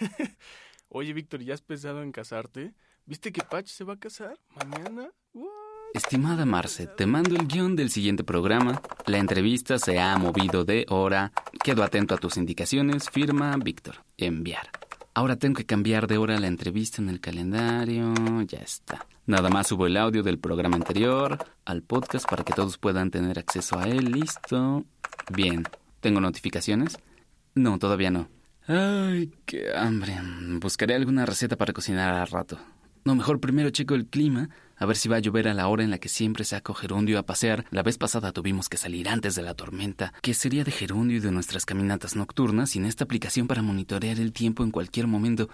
Oye, Víctor, ¿ya has pensado en casarte? ¿Viste que Patch se va a casar mañana? Estimada Marce, te mando el guion del siguiente programa. La entrevista se ha movido de hora. Quedo atento a tus indicaciones. Firma Víctor. Enviar. Ahora tengo que cambiar de hora la entrevista en el calendario. Ya está. Nada más subo el audio del programa anterior al podcast para que todos puedan tener acceso a él. Listo. Bien. ¿Tengo notificaciones? No, todavía no. Ay, qué hambre. Buscaré alguna receta para cocinar al rato. No, mejor primero checo el clima, a ver si va a llover a la hora en la que siempre saco Gerundio a pasear. La vez pasada tuvimos que salir antes de la tormenta. ¿Qué sería de Gerundio y de nuestras caminatas nocturnas sin esta aplicación para monitorear el tiempo en cualquier momento?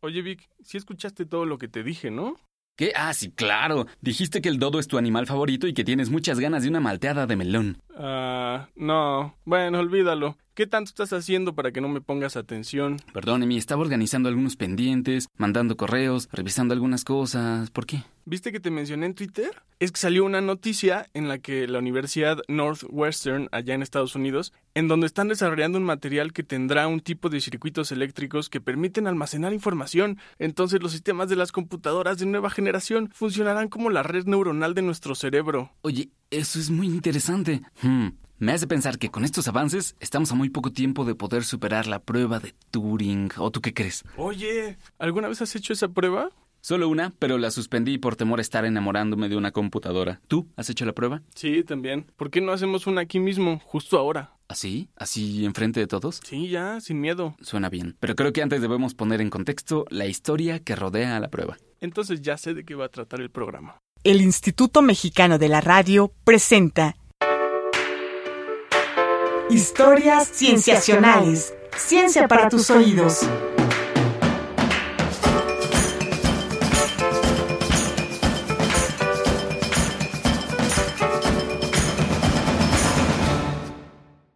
Oye, Vic, sí escuchaste todo lo que te dije, ¿no? ¿Qué? Ah, sí, claro. Dijiste que el dodo es tu animal favorito y que tienes muchas ganas de una malteada de melón. Ah, no. Bueno, olvídalo. ¿Qué tanto estás haciendo para que no me pongas atención? Perdón, Emi, estaba organizando algunos pendientes, mandando correos, revisando algunas cosas. ¿Por qué? ¿Viste que te mencioné en Twitter? Es que salió una noticia en la que la Universidad Northwestern, allá en Estados Unidos, en donde están desarrollando un material que tendrá un tipo de circuitos eléctricos que permiten almacenar información. Entonces los sistemas de las computadoras de nueva generación funcionarán como la red neuronal de nuestro cerebro. Oye, eso es muy interesante. Hmm. Me hace pensar que con estos avances estamos a muy poco tiempo de poder superar la prueba de Turing. ¿O tú qué crees? Oye, ¿alguna vez has hecho esa prueba? Solo una, pero la suspendí por temor a estar enamorándome de una computadora. ¿Tú has hecho la prueba? Sí, también. ¿Por qué no hacemos una aquí mismo, justo ahora? ¿Así? ¿Así enfrente de todos? Sí, ya, sin miedo. Suena bien. Pero creo que antes debemos poner en contexto la historia que rodea a la prueba. Entonces ya sé de qué va a tratar el programa. El Instituto Mexicano de la Radio presenta Historias Cienciacionales. Ciencia para tus oídos.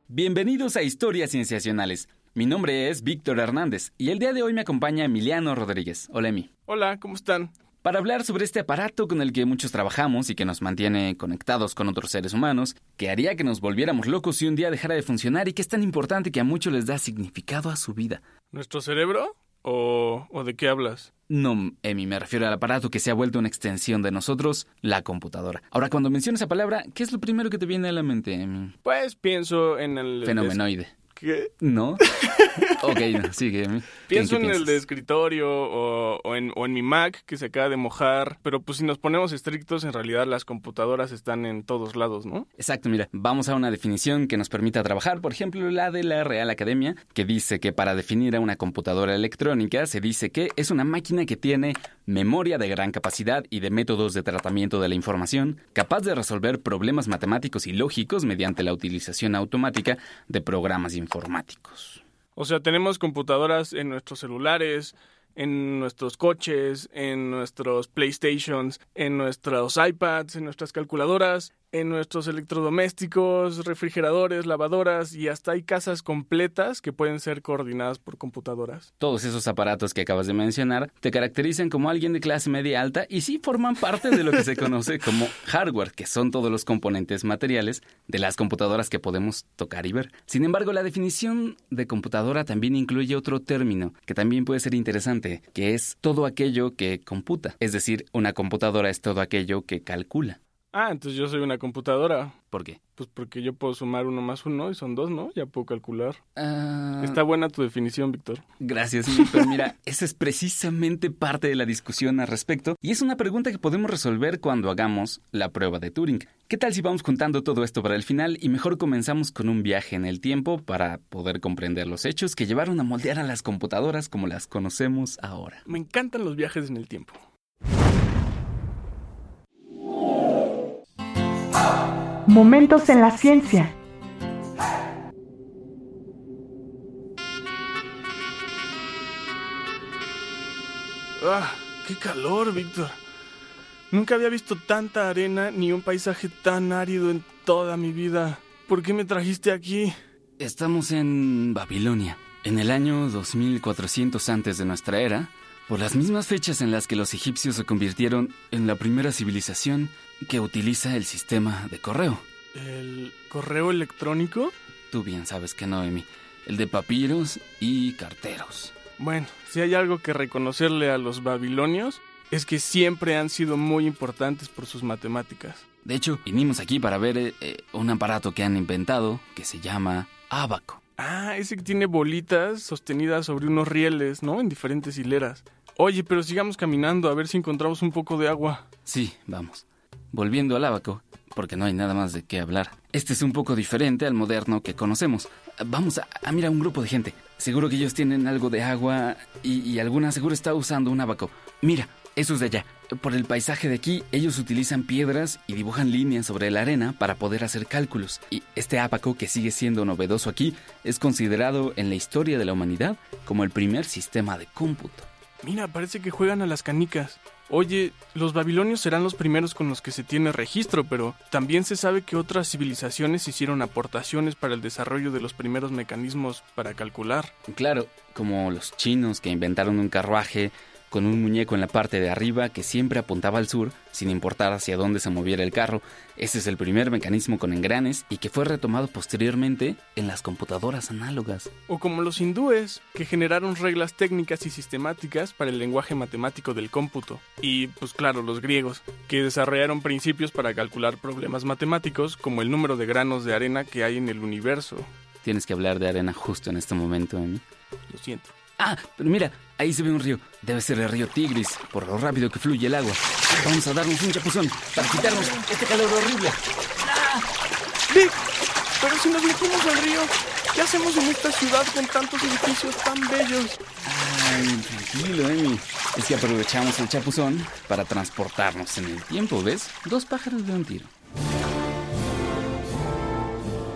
Bienvenidos a Historias Cienciacionales. Mi nombre es Víctor Hernández y el día de hoy me acompaña Emiliano Rodríguez. Hola, Emi. Hola, ¿cómo están? Para hablar sobre este aparato con el que muchos trabajamos y que nos mantiene conectados con otros seres humanos, que haría que nos volviéramos locos si un día dejara de funcionar y que es tan importante que a muchos les da significado a su vida. ¿Nuestro cerebro? ¿O, o de qué hablas? No, Emi, me refiero al aparato que se ha vuelto una extensión de nosotros, la computadora. Ahora, cuando mencionas esa palabra, ¿qué es lo primero que te viene a la mente, Emi? Pues pienso en el... Fenomenoide. ¿Qué? ¿No? ok, no, sigue. Pienso en el de escritorio o, o en, o en mi Mac que se acaba de mojar, pero pues si nos ponemos estrictos, en realidad las computadoras están en todos lados, ¿no? Exacto, mira, vamos a una definición que nos permita trabajar, por ejemplo, la de la Real Academia, que dice que para definir a una computadora electrónica se dice que es una máquina que tiene memoria de gran capacidad y de métodos de tratamiento de la información, capaz de resolver problemas matemáticos y lógicos mediante la utilización automática de programas O sea, tenemos computadoras en nuestros celulares, en nuestros coches, en nuestros PlayStations, en nuestros iPads, en nuestras calculadoras, en nuestros electrodomésticos, refrigeradores, lavadoras y hasta hay casas completas que pueden ser coordinadas por computadoras. Todos esos aparatos que acabas de mencionar te caracterizan como alguien de clase media alta y sí forman parte de lo que se conoce como hardware, que son todos los componentes materiales de las computadoras que podemos tocar y ver. Sin embargo, la definición de computadora también incluye otro término que también puede ser interesante, que es todo aquello que computa. Es decir, una computadora es todo aquello que calcula. Ah, entonces yo soy una computadora. ¿Por qué? Pues porque yo puedo sumar uno más uno y son dos, ¿no? Ya puedo calcular. Ah, Está buena tu definición, Víctor. Gracias, pero mira, esa es precisamente parte de la discusión al respecto y es una pregunta que podemos resolver cuando hagamos la prueba de Turing. ¿Qué tal si vamos contando todo esto para el final y mejor comenzamos con un viaje en el tiempo para poder comprender los hechos que llevaron a moldear a las computadoras como las conocemos ahora? Me encantan los viajes en el tiempo. Momentos en la ciencia. ¡Ah! ¡Qué calor, Víctor! Nunca había visto tanta arena ni un paisaje tan árido en toda mi vida. ¿Por qué me trajiste aquí? Estamos en Babilonia, en el año 2400 antes de nuestra era, por las mismas fechas en las que los egipcios se convirtieron en la primera civilización que utiliza el sistema de correo. ¿El correo electrónico? Tú bien sabes que no, Emi. El de papiros y carteros. Bueno, si hay algo que reconocerle a los babilonios, es que siempre han sido muy importantes por sus matemáticas. De hecho, vinimos aquí para ver eh, eh, un aparato que han inventado que se llama abaco. Ah, ese que tiene bolitas sostenidas sobre unos rieles, ¿no? En diferentes hileras. Oye, pero sigamos caminando a ver si encontramos un poco de agua. Sí, vamos. Volviendo al abaco, porque no hay nada más de qué hablar. Este es un poco diferente al moderno que conocemos. Vamos a, a un grupo de gente. Seguro que ellos tienen algo de agua y, y alguna seguro está usando un abaco. Mira, esos de allá. Por el paisaje de aquí, ellos utilizan piedras y dibujan líneas sobre la arena para poder hacer cálculos. Y este abaco, que sigue siendo novedoso aquí, es considerado en la historia de la humanidad como el primer sistema de cómputo. Mira, parece que juegan a las canicas. Oye, los babilonios serán los primeros con los que se tiene registro, pero también se sabe que otras civilizaciones hicieron aportaciones para el desarrollo de los primeros mecanismos para calcular. Claro, como los chinos que inventaron un carruaje con un muñeco en la parte de arriba que siempre apuntaba al sur, sin importar hacia dónde se moviera el carro. Ese es el primer mecanismo con engranes y que fue retomado posteriormente en las computadoras análogas. O como los hindúes, que generaron reglas técnicas y sistemáticas para el lenguaje matemático del cómputo. Y, pues claro, los griegos, que desarrollaron principios para calcular problemas matemáticos como el número de granos de arena que hay en el universo. Tienes que hablar de arena justo en este momento, Amy. Lo siento. Ah, pero mira, ahí se ve un río. Debe ser el río Tigris, por lo rápido que fluye el agua. Vamos a darnos un chapuzón para quitarnos este calor horrible. Vic, pero si nos metimos al río, ¿qué hacemos en esta ciudad con tantos edificios tan bellos? Ay, tranquilo, Amy. Es que aprovechamos el chapuzón para transportarnos en el tiempo, ¿ves? Dos pájaros de un tiro.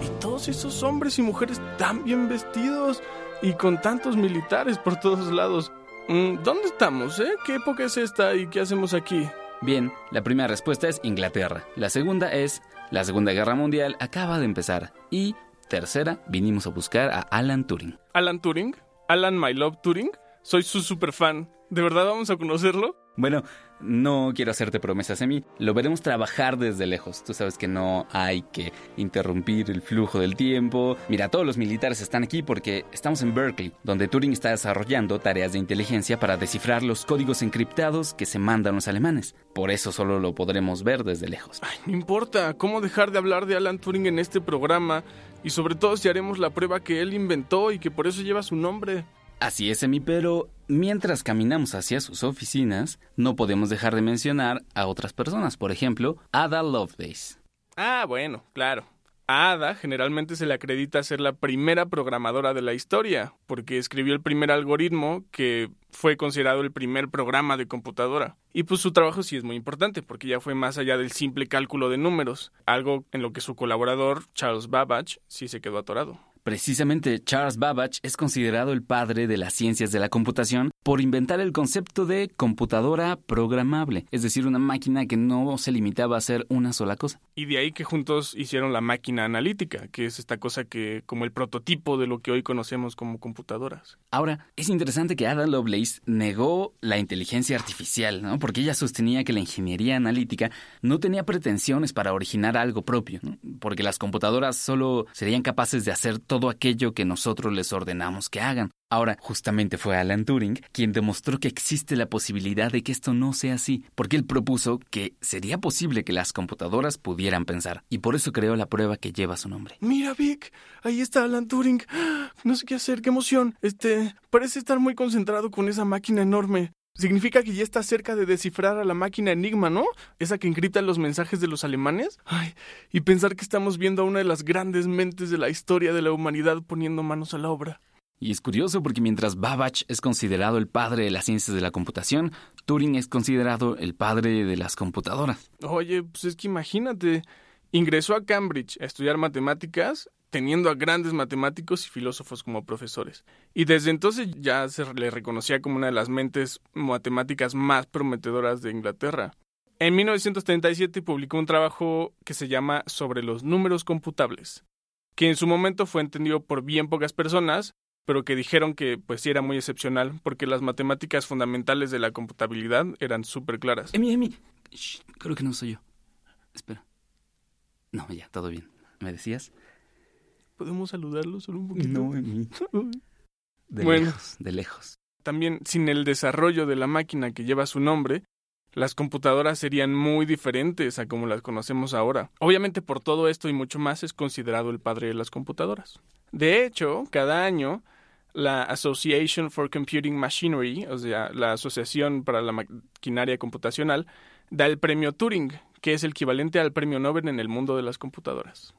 Y todos esos hombres y mujeres tan bien vestidos y con tantos militares por todos lados. Mm, ¿Dónde estamos, eh? ¿Qué época es esta y qué hacemos aquí? Bien, la primera respuesta es Inglaterra. La segunda es la Segunda Guerra Mundial acaba de empezar. Y tercera, vinimos a buscar a Alan Turing. ¿Alan Turing? ¿Alan My Love Turing? Soy su super fan. ¿De verdad vamos a conocerlo? Bueno, no quiero hacerte promesas a mí. Lo veremos trabajar desde lejos. Tú sabes que no hay que interrumpir el flujo del tiempo. Mira, todos los militares están aquí porque estamos en Berkeley, donde Turing está desarrollando tareas de inteligencia para descifrar los códigos encriptados que se mandan los alemanes. Por eso solo lo podremos ver desde lejos. Ay, no importa. ¿Cómo dejar de hablar de Alan Turing en este programa? Y sobre todo si haremos la prueba que él inventó y que por eso lleva su nombre. Así es, Emi, pero mientras caminamos hacia sus oficinas, no podemos dejar de mencionar a otras personas. Por ejemplo, Ada Lovelace. Ah, bueno, claro. A Ada generalmente se le acredita ser la primera programadora de la historia, porque escribió el primer algoritmo que fue considerado el primer programa de computadora. Y pues su trabajo sí es muy importante, porque ya fue más allá del simple cálculo de números, algo en lo que su colaborador, Charles Babbage, sí se quedó atorado. Precisamente Charles Babbage es considerado el padre de las ciencias de la computación por inventar el concepto de computadora programable, es decir, una máquina que no se limitaba a hacer una sola cosa. Y de ahí que juntos hicieron la máquina analítica, que es esta cosa que como el prototipo de lo que hoy conocemos como computadoras. Ahora, es interesante que Ada Lovelace negó la inteligencia artificial, ¿no? Porque ella sostenía que la ingeniería analítica no tenía pretensiones para originar algo propio, ¿no? porque las computadoras solo serían capaces de hacer todo aquello que nosotros les ordenamos que hagan. Ahora, justamente fue Alan Turing quien demostró que existe la posibilidad de que esto no sea así, porque él propuso que sería posible que las computadoras pudieran pensar, y por eso creó la prueba que lleva su nombre. Mira, Vic, ahí está Alan Turing. No sé qué hacer, qué emoción. Este, parece estar muy concentrado con esa máquina enorme. Significa que ya está cerca de descifrar a la máquina Enigma, ¿no? Esa que encripta los mensajes de los alemanes. Ay, y pensar que estamos viendo a una de las grandes mentes de la historia de la humanidad poniendo manos a la obra. Y es curioso porque mientras Babbage es considerado el padre de las ciencias de la computación, Turing es considerado el padre de las computadoras. Oye, pues es que imagínate, ingresó a Cambridge a estudiar matemáticas teniendo a grandes matemáticos y filósofos como profesores. Y desde entonces ya se le reconocía como una de las mentes matemáticas más prometedoras de Inglaterra. En 1937 publicó un trabajo que se llama Sobre los números computables, que en su momento fue entendido por bien pocas personas, pero que dijeron que pues sí era muy excepcional porque las matemáticas fundamentales de la computabilidad eran súper claras. Emi, Emi, creo que no soy yo. Espera. No, ya, todo bien. ¿Me decías? ¿Podemos saludarlo solo un poquito? Emi. De Bueno. lejos, de lejos. también sin el desarrollo de la máquina que lleva su nombre, las computadoras serían muy diferentes a como las conocemos ahora. Obviamente por todo esto y mucho más es considerado el padre de las computadoras. De hecho, cada año la Association for Computing Machinery, o sea, la Asociación para la Maquinaria Computacional, da el premio Turing, que es el equivalente al premio Nobel en el mundo de las computadoras.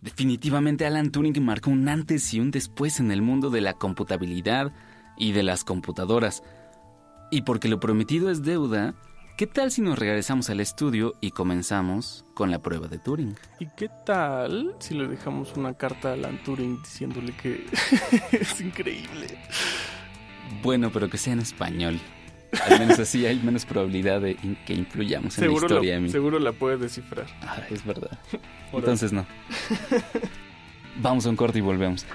Definitivamente Alan Turing marcó un antes y un después en el mundo de la computabilidad y de las computadoras. Y porque lo prometido es deuda, ¿qué tal si nos regresamos al estudio y comenzamos con la prueba de Turing? ¿Y qué tal si le dejamos una carta a Alan Turing diciéndole que es increíble? Bueno, pero que sea en español. Al menos así hay menos probabilidad de que influyamos en la historia. seguro la puede descifrar. Ah, es verdad. Entonces no. Vamos a un corte y volvemos.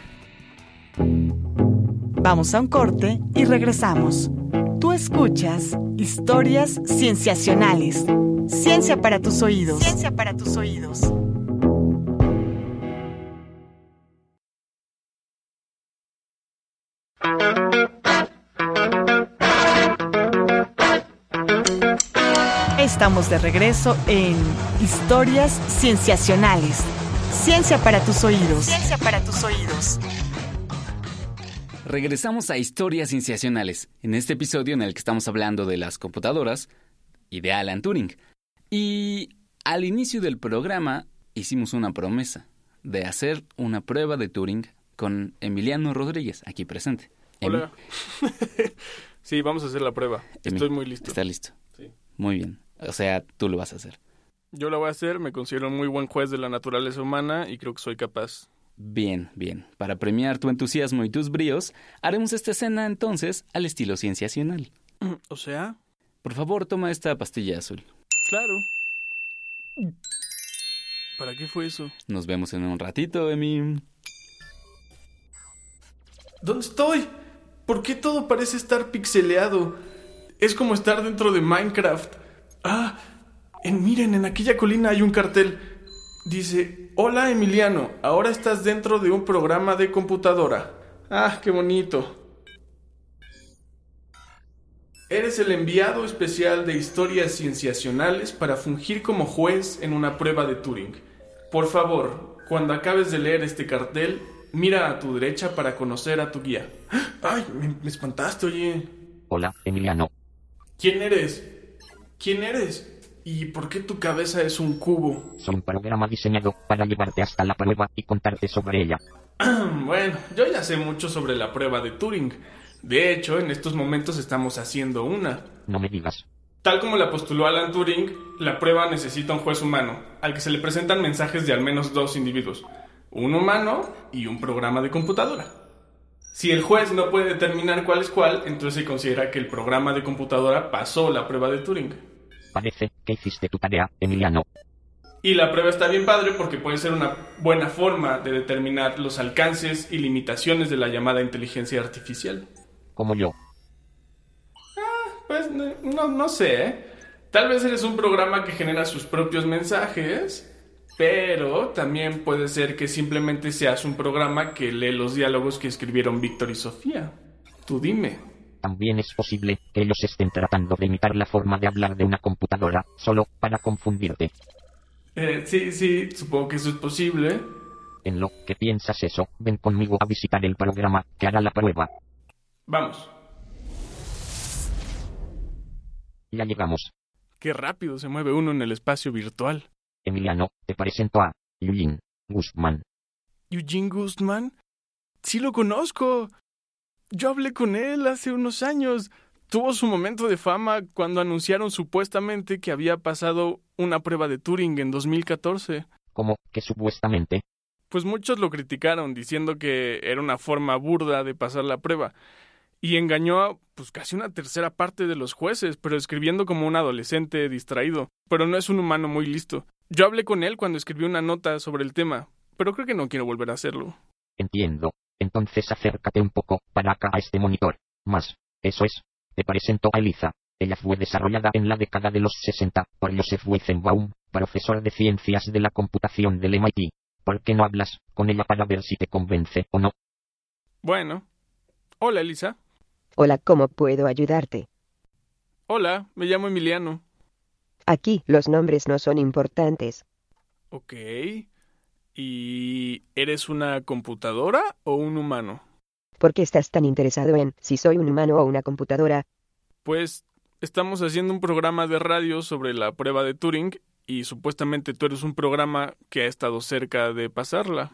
Vamos a un corte y regresamos. Tú escuchas historias cienciacionales. Ciencia para tus oídos. Ciencia para tus oídos. Estamos de regreso en Historias Cienciacionales. Ciencia para tus oídos. Ciencia para tus oídos. Regresamos a Historias Cienciacionales, en este episodio en el que estamos hablando de las computadoras y de Alan Turing. Y al inicio del programa hicimos una promesa de hacer una prueba de Turing con Emiliano Rodríguez, aquí presente. Hola. sí, vamos a hacer la prueba. Estoy muy listo. Está listo. Sí. Muy bien. O sea, tú lo vas a hacer. Yo lo voy a hacer, me considero un muy buen juez de la naturaleza humana y creo que soy capaz. Bien, bien. Para premiar tu entusiasmo y tus bríos, haremos esta escena entonces al estilo cienciacional. O sea. Por favor, toma esta pastilla azul. Claro. ¿Para qué fue eso? Nos vemos en un ratito, Emi. ¿Dónde estoy? ¿Por qué todo parece estar pixeleado? Es como estar dentro de Minecraft. Ah, en, miren, en aquella colina hay un cartel. Dice, hola Emiliano, ahora estás dentro de un programa de computadora. Ah, qué bonito. Eres el enviado especial de historias cienciacionales para fungir como juez en una prueba de Turing. Por favor, cuando acabes de leer este cartel, mira a tu derecha para conocer a tu guía. ¡Ay, me, me espantaste, oye! Hola, Emiliano. ¿Quién eres? ¿Quién eres? ¿Y por qué tu cabeza es un cubo? Soy un programa diseñado para llevarte hasta la prueba y contarte sobre ella. bueno, yo ya sé mucho sobre la prueba de Turing. De hecho, en estos momentos estamos haciendo una. No me digas. Tal como la postuló Alan Turing, la prueba necesita un juez humano, al que se le presentan mensajes de al menos dos individuos, un humano y un programa de computadora. Si el juez no puede determinar cuál es cuál, entonces se considera que el programa de computadora pasó la prueba de Turing. Parece que hiciste tu tarea, Emiliano. Y la prueba está bien padre porque puede ser una buena forma de determinar los alcances y limitaciones de la llamada inteligencia artificial. Como yo. Ah, pues no, no sé. ¿eh? Tal vez eres un programa que genera sus propios mensajes, pero también puede ser que simplemente seas un programa que lee los diálogos que escribieron Víctor y Sofía. Tú dime. También es posible que ellos estén tratando de imitar la forma de hablar de una computadora, solo para confundirte. Eh, sí, sí, supongo que eso es posible. En lo que piensas eso, ven conmigo a visitar el programa que hará la prueba. Vamos. Ya llegamos. Qué rápido se mueve uno en el espacio virtual. Emiliano, te presento a Eugene Guzmán. ¿Eugene Guzmán? Sí lo conozco. Yo hablé con él hace unos años. Tuvo su momento de fama cuando anunciaron supuestamente que había pasado una prueba de Turing en 2014. ¿Cómo que supuestamente? Pues muchos lo criticaron diciendo que era una forma burda de pasar la prueba y engañó a pues casi una tercera parte de los jueces, pero escribiendo como un adolescente distraído. Pero no es un humano muy listo. Yo hablé con él cuando escribió una nota sobre el tema, pero creo que no quiero volver a hacerlo. Entiendo. Entonces acércate un poco, para acá a este monitor. Más. Eso es. Te presento a Eliza. Ella fue desarrollada en la década de los 60 por Joseph Weizenbaum, profesor de ciencias de la computación del MIT. ¿Por qué no hablas con ella para ver si te convence o no? Bueno. Hola, Elisa. Hola, ¿cómo puedo ayudarte? Hola, me llamo Emiliano. Aquí los nombres no son importantes. Ok. ¿Y eres una computadora o un humano? ¿Por qué estás tan interesado en si soy un humano o una computadora? Pues estamos haciendo un programa de radio sobre la prueba de Turing y supuestamente tú eres un programa que ha estado cerca de pasarla.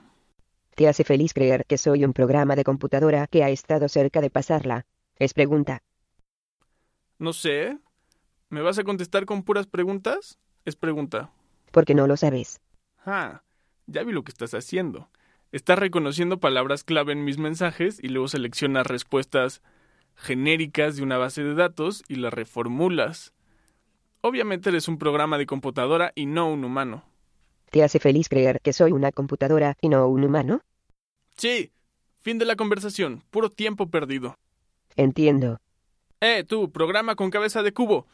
¿Te hace feliz creer que soy un programa de computadora que ha estado cerca de pasarla? Es pregunta. No sé. ¿Me vas a contestar con puras preguntas? Es pregunta. Porque no lo sabes. Ah, ya vi lo que estás haciendo. Estás reconociendo palabras clave en mis mensajes y luego seleccionas respuestas genéricas de una base de datos y las reformulas. Obviamente eres un programa de computadora y no un humano. ¿Te hace feliz creer que soy una computadora y no un humano? Sí. Fin de la conversación. Puro tiempo perdido. Entiendo. Eh, tú, programa con cabeza de cubo.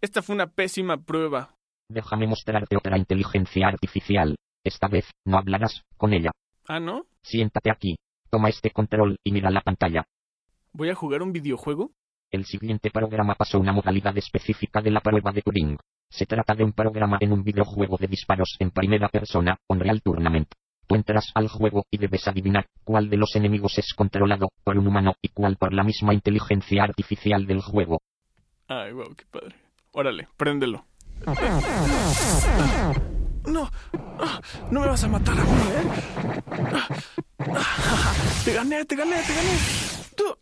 Esta fue una pésima prueba. Déjame mostrarte otra inteligencia artificial. Esta vez, no hablarás con ella. ¿Ah, no? Siéntate aquí. Toma este control y mira la pantalla. ¿Voy a jugar un videojuego? El siguiente programa pasó una modalidad específica de la prueba de Turing. Se trata de un programa en un videojuego de disparos en primera persona, Unreal Tournament. Tú entras al juego y debes adivinar cuál de los enemigos es controlado por un humano y cuál por la misma inteligencia artificial del juego. Ay, wow, qué padre. Órale, préndelo. No, no me vas a matar a mí, ¿eh? Te gané, te gané, te gané. No,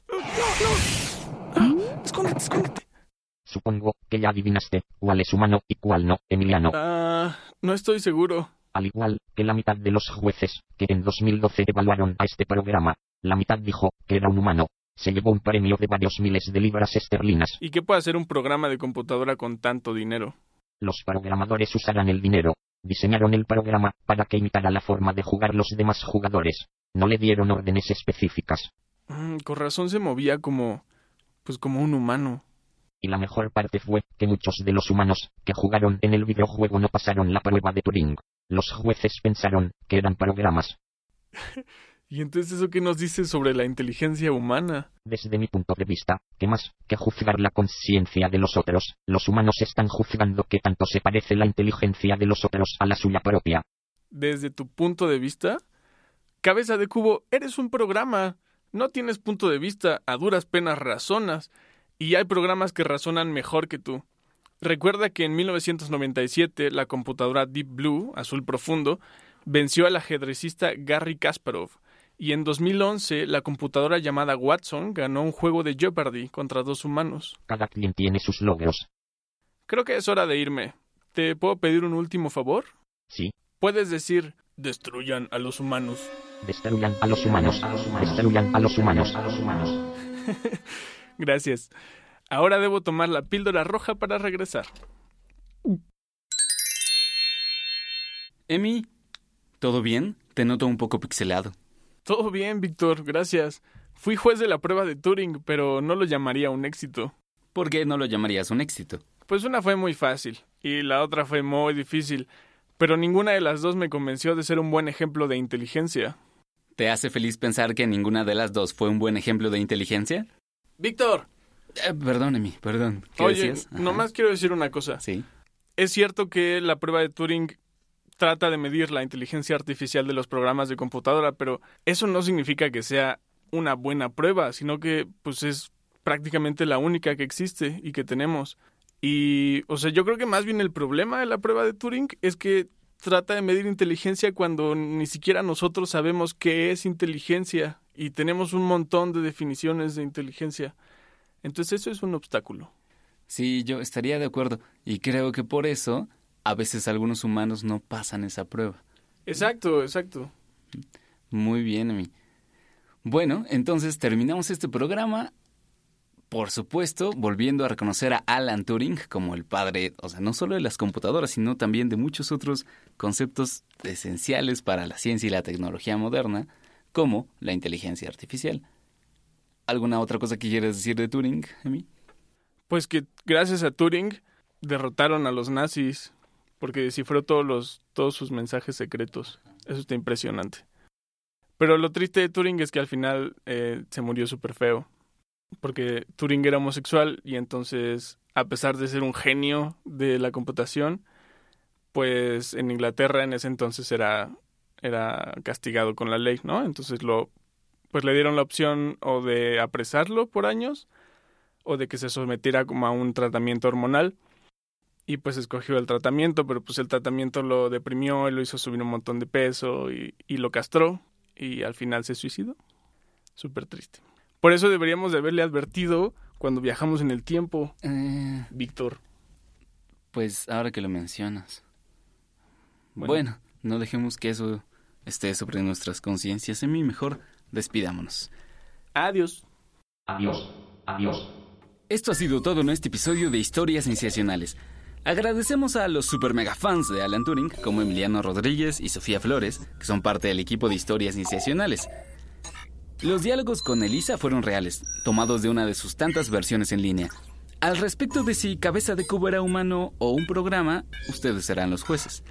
no, no. Escóndete, escóndete. Supongo que ya adivinaste cuál es humano y cuál no, Emiliano. Ah, no estoy seguro. Al igual que la mitad de los jueces que en 2012 evaluaron a este programa, la mitad dijo que era un humano. Se llevó un premio de varios miles de libras esterlinas. ¿Y qué puede hacer un programa de computadora con tanto dinero? Los programadores usarán el dinero. Diseñaron el programa para que imitara la forma de jugar los demás jugadores. No le dieron órdenes específicas. Mm, con razón se movía como... pues como un humano. Y la mejor parte fue que muchos de los humanos que jugaron en el videojuego no pasaron la prueba de Turing. Los jueces pensaron que eran programas. ¿Y entonces eso qué nos dice sobre la inteligencia humana? Desde mi punto de vista, que más que juzgar la conciencia de los otros, los humanos están juzgando que tanto se parece la inteligencia de los otros a la suya propia. Desde tu punto de vista, cabeza de cubo, eres un programa. No tienes punto de vista, a duras penas razonas. Y hay programas que razonan mejor que tú. Recuerda que en 1997 la computadora Deep Blue, azul profundo, venció al ajedrecista Garry Kasparov. Y en 2011 la computadora llamada Watson ganó un juego de Jeopardy contra dos humanos. Cada quien tiene sus logros. Creo que es hora de irme. ¿Te puedo pedir un último favor? Sí. Puedes decir, destruyan a los humanos. Destruyan a los humanos. A los humanos. Destruyan a los humanos. A los humanos. Gracias. Ahora debo tomar la píldora roja para regresar. Emi, ¿todo bien? Te noto un poco pixelado. Todo bien, Víctor, gracias. Fui juez de la prueba de Turing, pero no lo llamaría un éxito. ¿Por qué no lo llamarías un éxito? Pues una fue muy fácil y la otra fue muy difícil, pero ninguna de las dos me convenció de ser un buen ejemplo de inteligencia. ¿Te hace feliz pensar que ninguna de las dos fue un buen ejemplo de inteligencia? Víctor. Eh, perdón, Emi, perdón. ¿Qué Oye, decías? Nomás quiero decir una cosa. Sí. Es cierto que la prueba de Turing trata de medir la inteligencia artificial de los programas de computadora, pero eso no significa que sea una buena prueba, sino que pues es prácticamente la única que existe y que tenemos. Y, o sea, yo creo que más bien el problema de la prueba de Turing es que trata de medir inteligencia cuando ni siquiera nosotros sabemos qué es inteligencia y tenemos un montón de definiciones de inteligencia. Entonces eso es un obstáculo. Sí, yo estaría de acuerdo. Y creo que por eso a veces algunos humanos no pasan esa prueba. Exacto, exacto. Muy bien, Emi. Bueno, entonces terminamos este programa. Por supuesto, volviendo a reconocer a Alan Turing como el padre, o sea, no solo de las computadoras, sino también de muchos otros conceptos esenciales para la ciencia y la tecnología moderna, como la inteligencia artificial. ¿Alguna otra cosa que quieras decir de Turing, Emi? Pues que gracias a Turing derrotaron a los nazis porque descifró todos los todos sus mensajes secretos. Eso está impresionante. Pero lo triste de Turing es que al final eh, se murió súper feo. porque Turing era homosexual y entonces, a pesar de ser un genio de la computación, pues en Inglaterra en ese entonces era, era castigado con la ley, ¿no? Entonces lo, pues le dieron la opción o de apresarlo por años o de que se sometiera como a un tratamiento hormonal y pues escogió el tratamiento, pero pues el tratamiento lo deprimió, y lo hizo subir un montón de peso y, y lo castró y al final se suicidó. Súper triste. Por eso deberíamos de haberle advertido cuando viajamos en el tiempo, Eh, Víctor. pues ahora que lo mencionas. Bueno. Bueno. no dejemos que eso esté sobre nuestras conciencias. En mí mejor despidámonos. Adiós. Adiós. Adiós. Esto ha sido todo en este episodio de Historias Sensacionales. Agradecemos a los super mega fans de Alan Turing, como Emiliano Rodríguez y Sofía Flores, que son parte del equipo de Historias Sensacionales. Los diálogos con Elisa fueron reales, tomados de una de sus tantas versiones en línea. Al respecto de si Cabeza de Cubo era humano o un programa, ustedes serán los jueces.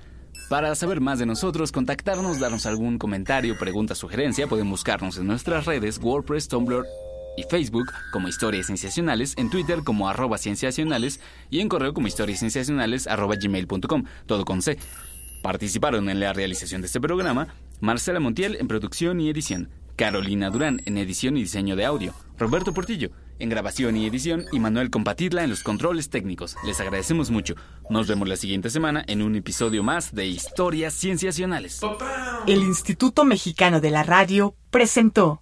Para saber más de nosotros, contactarnos, darnos algún comentario, pregunta, sugerencia, pueden buscarnos en nuestras redes WordPress, Tumblr y Facebook como Historias Sensacionales, en Twitter como arroba cienciacionales y en correo como historiassensacionales arroba gmail.com, todo con C. Participaron en la realización de este programa Marcela Montiel en producción y edición, Carolina Durán en edición y diseño de audio, Roberto Portillo en grabación y edición y Manuel Compatidla en los controles técnicos. Les agradecemos mucho. Nos vemos la siguiente semana en un episodio más de Historias Cienciacionales. El Instituto Mexicano de la Radio presentó